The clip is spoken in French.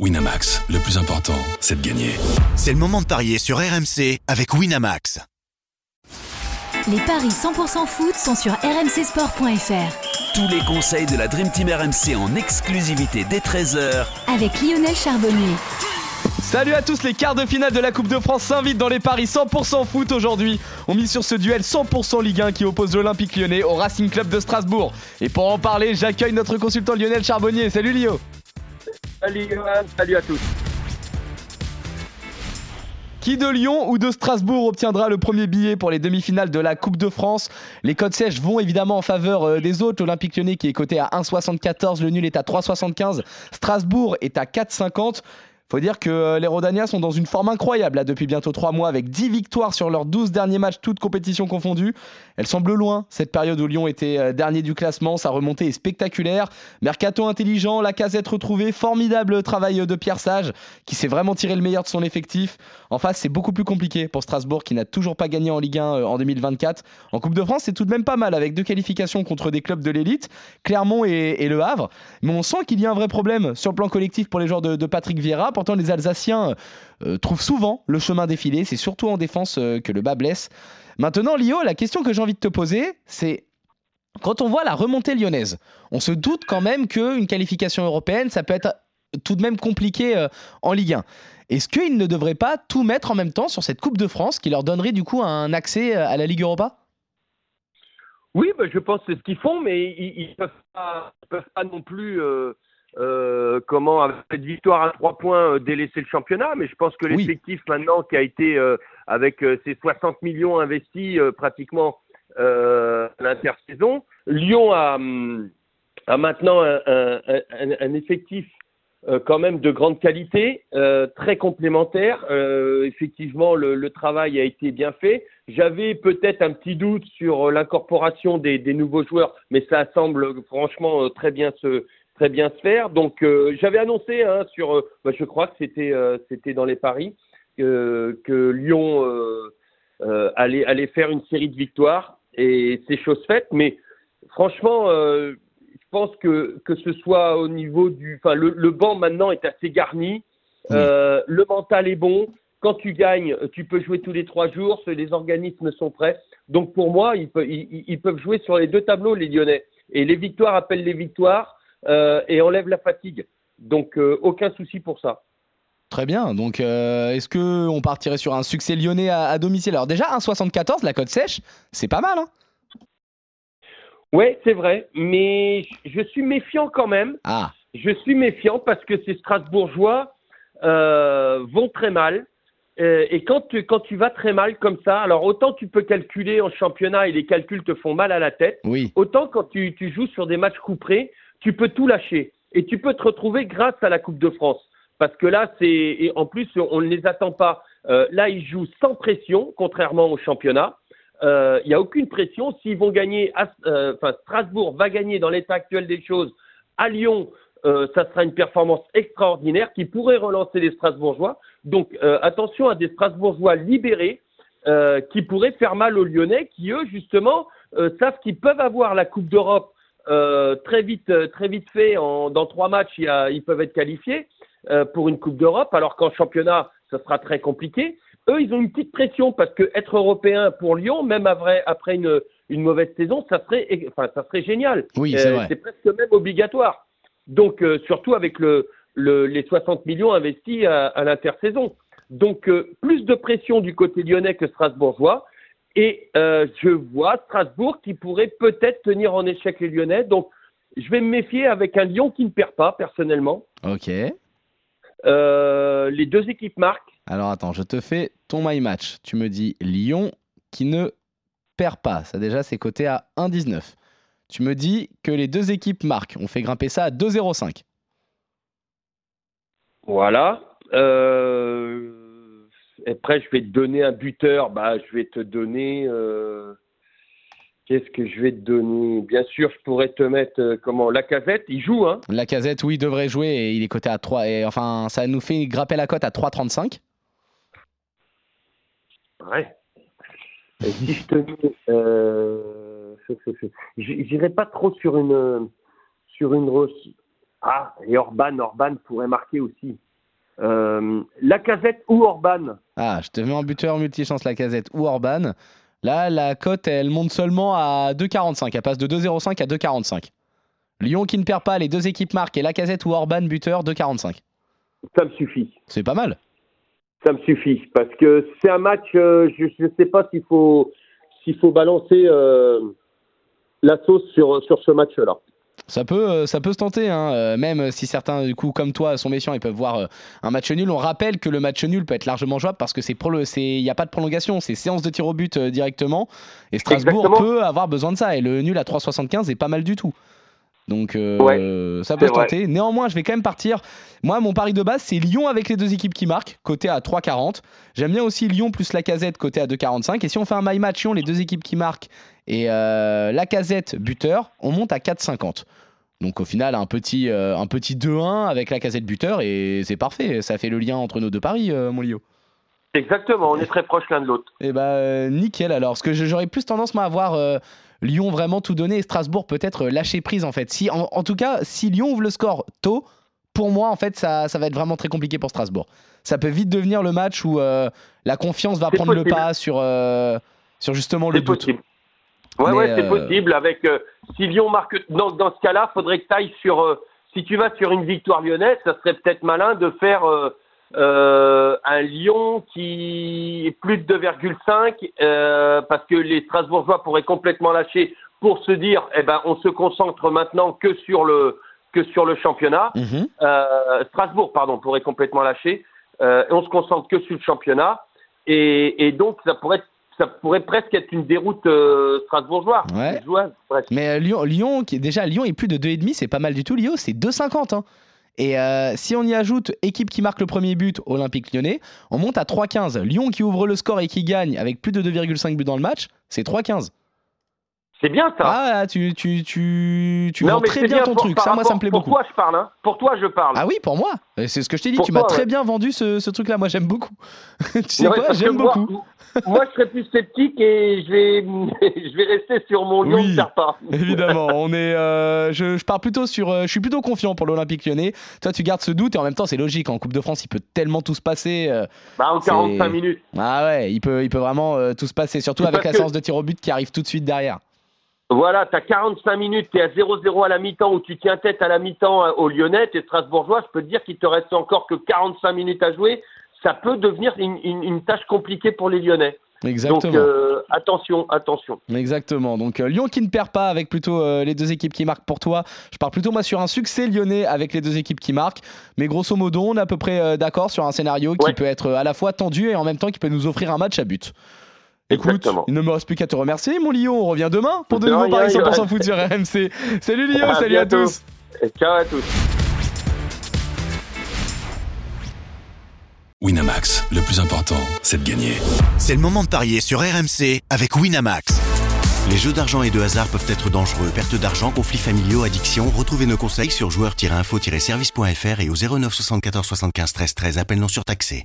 Winamax, le plus important, c'est de gagner. C'est le moment de parier sur RMC avec Winamax. Les paris 100% foot sont sur rmcsport.fr. Tous les conseils de la Dream Team RMC en exclusivité dès 13h Avec Lionel Charbonnier. Salut à tous, les quarts de finale de la Coupe de France s'invitent dans les paris 100% foot aujourd'hui. On mise sur ce duel 100% Ligue 1 qui oppose l'Olympique lyonnais au Racing Club de Strasbourg. Et pour en parler, j'accueille notre consultant Lionel Charbonnier. Salut Lio Salut Johan, salut à tous. Qui de Lyon ou de Strasbourg obtiendra le premier billet pour les demi-finales de la Coupe de France? Les codes sèches vont évidemment en faveur euh, des autres. L'Olympique lyonnais qui est coté à 1,74, le nul est à 3,75. Strasbourg est à 4,50. Faut dire que euh, les Rodanias sont dans une forme incroyable là, depuis bientôt 3 mois avec 10 victoires sur leurs 12 derniers matchs, toutes compétitions confondues. Elle semble loin, cette période où Lyon était euh, dernier du classement. Sa remontée est spectaculaire. Mercato intelligent, la casette retrouvée, formidable travail de Pierre Sage qui s'est vraiment tiré le meilleur de son effectif. En face, c'est beaucoup plus compliqué pour Strasbourg qui n'a toujours pas gagné en Ligue 1 euh, en 2024. En Coupe de France, c'est tout de même pas mal avec deux qualifications contre des clubs de l'élite, Clermont et, Le Havre. Mais on sent qu'il y a un vrai problème sur le plan collectif pour les joueurs de, de Patrick Vieira pourtant les Alsaciens euh, trouvent souvent le chemin défilé. C'est surtout en défense euh, que le bas blesse. Maintenant, Lio, la question que j'ai envie de te poser, c'est quand on voit la remontée lyonnaise, on se doute quand même qu'une qualification européenne, ça peut être tout de même compliqué euh, en Ligue 1. Est-ce qu'ils ne devraient pas tout mettre en même temps sur cette Coupe de France qui leur donnerait du coup un accès à la Ligue Europa? Oui, bah, je pense que c'est ce qu'ils font, mais ils ne peuvent, pas non plus comment avec cette victoire à trois points euh, délaisser le championnat, mais je pense que l'effectif maintenant qui a été euh, avec ces 60 millions investis pratiquement l'intersaison, Lyon a, hum, a maintenant un, un, un, effectif quand même de grande qualité, très complémentaire. effectivement, le, le, travail a été bien fait. J'avais peut-être un petit doute sur l'incorporation des, des, nouveaux joueurs, mais ça semble franchement très bien se très bien se faire. Donc euh, j'avais annoncé hein, sur, euh, bah, je crois que c'était euh, c'était dans les paris que Lyon allait allait faire une série de victoires et c'est chose faite. Mais franchement, je pense que que ce soit au niveau du, enfin le, le banc maintenant est assez garni. le mental est bon. Quand tu gagnes, tu peux jouer tous les trois jours. Les organismes sont prêts. Donc pour moi, ils peuvent, ils peuvent jouer sur les deux tableaux, les Lyonnais. Et les victoires appellent les victoires. Euh, et enlève la fatigue. Donc euh, aucun souci pour ça. Très bien. Donc, euh, est-ce que on partirait sur un succès lyonnais à, domicile? Alors déjà, 1,74, la cote sèche, c'est pas mal. Hein ouais, c'est vrai. Mais je suis méfiant quand même. Ah. Je suis méfiant parce que ces Strasbourgeois vont très mal. et quand tu, quand tu vas très mal comme ça, alors autant tu peux calculer en championnat et les calculs te font mal à la tête, oui. autant quand tu, tu joues sur des matchs couperés, tu peux tout lâcher et tu peux te retrouver grâce à la Coupe de France. Parce que là, c'est et en plus, on ne les attend pas. Euh, là, ils jouent sans pression, contrairement au championnat. Euh, il n'y a aucune pression. S'ils vont gagner, euh, enfin Strasbourg va gagner dans l'état actuel des choses à Lyon. ça sera une performance extraordinaire qui pourrait relancer les Strasbourgeois. Donc attention à des Strasbourgeois libérés qui pourraient faire mal aux Lyonnais, qui eux justement savent qu'ils peuvent avoir la Coupe d'Europe euh, très vite, euh, très vite fait, en, dans trois matchs, il y a, ils peuvent être qualifiés euh, pour une Coupe d'Europe, alors qu'en championnat, ça sera très compliqué. Eux, ils ont une petite pression parce que être européen pour Lyon, même après, après une, une mauvaise saison, ça serait, enfin, ça serait génial. Oui, c'est vrai. C'est presque même obligatoire. Donc, surtout avec le, le, les 60 millions investis à, à l'intersaison. Donc, plus de pression du côté lyonnais que strasbourgeois. Et euh, je vois Strasbourg qui pourrait peut-être tenir en échec les Lyonnais. Donc, je vais me méfier avec un Lyon qui ne perd pas, personnellement. Ok. Euh, les deux équipes marquent. Alors, attends, je te fais ton my match. Tu me dis Lyon qui ne perd pas. Ça, déjà, c'est coté à 1,19. Tu me dis que les deux équipes marquent. On fait grimper ça à 2,05. Voilà. Euh après, je vais te donner un buteur. Bah, je vais te donner. Euh, qu'est-ce que je vais te donner? Bien sûr, je pourrais te mettre euh, comment La casette, il joue, hein? La casette, oui, il devrait jouer et il est coté à 3. Et enfin, ça nous fait grapper la cote à 3,35. Ouais. si je te mets. Euh, J'irai pas trop sur une. Sur une. Ah, et Orban, Orban pourrait marquer aussi. Euh, la casette ou Orban Ah, je te mets en buteur multichance la casette ou Orban. Là, la cote, elle monte seulement à 2,45. Elle passe de 2,05 à 2,45. Lyon qui ne perd pas, les deux équipes marquent et la casette ou Orban buteur 2,45. Ça me suffit. C'est pas mal. Ça me suffit parce que c'est un match. euh, je ne sais pas s'il faut s'il faut balancer euh, la sauce sur sur ce match-là. Ça peut, euh, ça peut se tenter, hein, euh, même si certains, du coup, comme toi, sont méfiants, ils peuvent voir euh, un match nul. On rappelle que le match nul peut être largement jouable parce que c'est il n'y a pas de prolongation, c'est séance de tir au but directement. Et Strasbourg Exactement. peut avoir besoin de ça. Et le nul à 3,75 est pas mal du tout. Donc euh, Ouais, ça peut se tenter. Néanmoins, je vais quand même partir. Moi, mon pari de base, c'est Lyon avec les deux équipes qui marquent, côté à 3,40. J'aime bien aussi Lyon plus la casette, côté à 2,45. Et si on fait un my match Lyon, les deux équipes qui marquent et euh, la casette buteur, on monte à 4,50. Donc au final, un petit, euh, un petit 2-1 avec la casette buteur et c'est parfait. Ça fait le lien entre nos deux paris, mon Lio. Exactement. On est très proches l'un de l'autre. Et bah euh, nickel alors. Parce que j'aurais plus tendance moi, à voir euh, Lyon vraiment tout donner et Strasbourg peut-être lâcher prise en fait. Si, en, en tout cas, si Lyon ouvre le score tôt, pour moi en fait ça, ça va être vraiment très compliqué pour Strasbourg. Ça peut vite devenir le match où euh, la confiance va prendre le pas sur, euh, sur justement le doute. possible. Ouais, Mais, ouais, c'est euh, possible. Avec si Lyon marque dans, dans ce cas-là, faudrait que tu ailles sur. si tu vas sur une victoire lyonnaise, ça serait peut-être malin de faire euh, un Lyon qui est plus de 2,5 euh, parce que les Strasbourgeois pourraient complètement lâcher pour se dire, eh ben, on se concentre maintenant que sur le que sur le championnat. Mhm. Euh, Strasbourg, pardon, pourrait complètement lâcher. Et on se concentre que sur le championnat. Et, et donc, ça pourrait, être- ça pourrait presque être une déroute euh, strasbourgeoise. Ouais. Mais euh, Lyon, Lyon qui, déjà Lyon est plus de 2,5, c'est pas mal du tout. Lyon, c'est 2,50. Hein. Et euh, si on y ajoute équipe qui marque le premier but, Olympique lyonnais, on monte à 3,15. Lyon qui ouvre le score et qui gagne avec plus de 2,5 buts dans le match, c'est 3,15. C'est bien ça. Ah, tu, tu, tu, tu Non, vends très bien ton pour- truc. Ça, moi, ça me plaît pour beaucoup. toi, je parle. Hein. Pour toi, je parle. Ah oui, pour moi. C'est ce que je t'ai dit. Pour tu m'as très bien vendu ce, ce truc-là. Moi, j'aime beaucoup. tu sais Ouais, quoi J'aime beaucoup. Moi, je serais plus sceptique et je vais, je vais rester sur mon Lyon Oui. pas. Évidemment, on est. euh, je, je pars plutôt sur. euh, je suis plutôt confiant pour l'Olympique Lyonnais. Toi, tu gardes ce doute et en même temps, c'est logique. En Coupe de France, il peut tellement tout se passer. euh, Bah, en C'est- 45 minutes. Ah ouais, il peut, il peut vraiment tout se passer, surtout avec la que- séance de tir au but qui arrive tout de suite derrière. Voilà, tu as 45 minutes, tu es à 0-0 à la mi-temps ou tu tiens tête à la mi-temps euh, au Lyonnais, tu es Strasbourgeois, je peux te dire qu'il te reste encore que 45 minutes à jouer. Ça peut devenir une, une- une tâche compliquée pour les Lyonnais. Exactement. Donc euh, attention, attention. Exactement. Donc euh, Lyon qui ne perd pas avec plutôt euh, les deux équipes qui marquent pour toi. Je pars plutôt moi sur un succès lyonnais avec les deux équipes qui marquent. Mais grosso modo, on est à peu près d'accord sur un scénario qui Ouais. peut être à la fois tendu et en même temps qui peut nous offrir un match à but. Écoute, Exactement. il ne me reste plus qu'à te remercier, mon Lyon. On revient demain pour de nouveaux paris 100% Johan. foot sur RMC. Salut Lyon, À salut à tous. Et ciao à tous. Winamax, le plus important, c'est de gagner. C'est le moment de parier sur RMC avec Winamax. Les jeux d'argent et de hasard peuvent être dangereux. Perte d'argent, conflits familiaux, addiction. Retrouvez nos conseils sur joueurs-info-service.fr et au 09 74 75 13 13. Appel non surtaxé.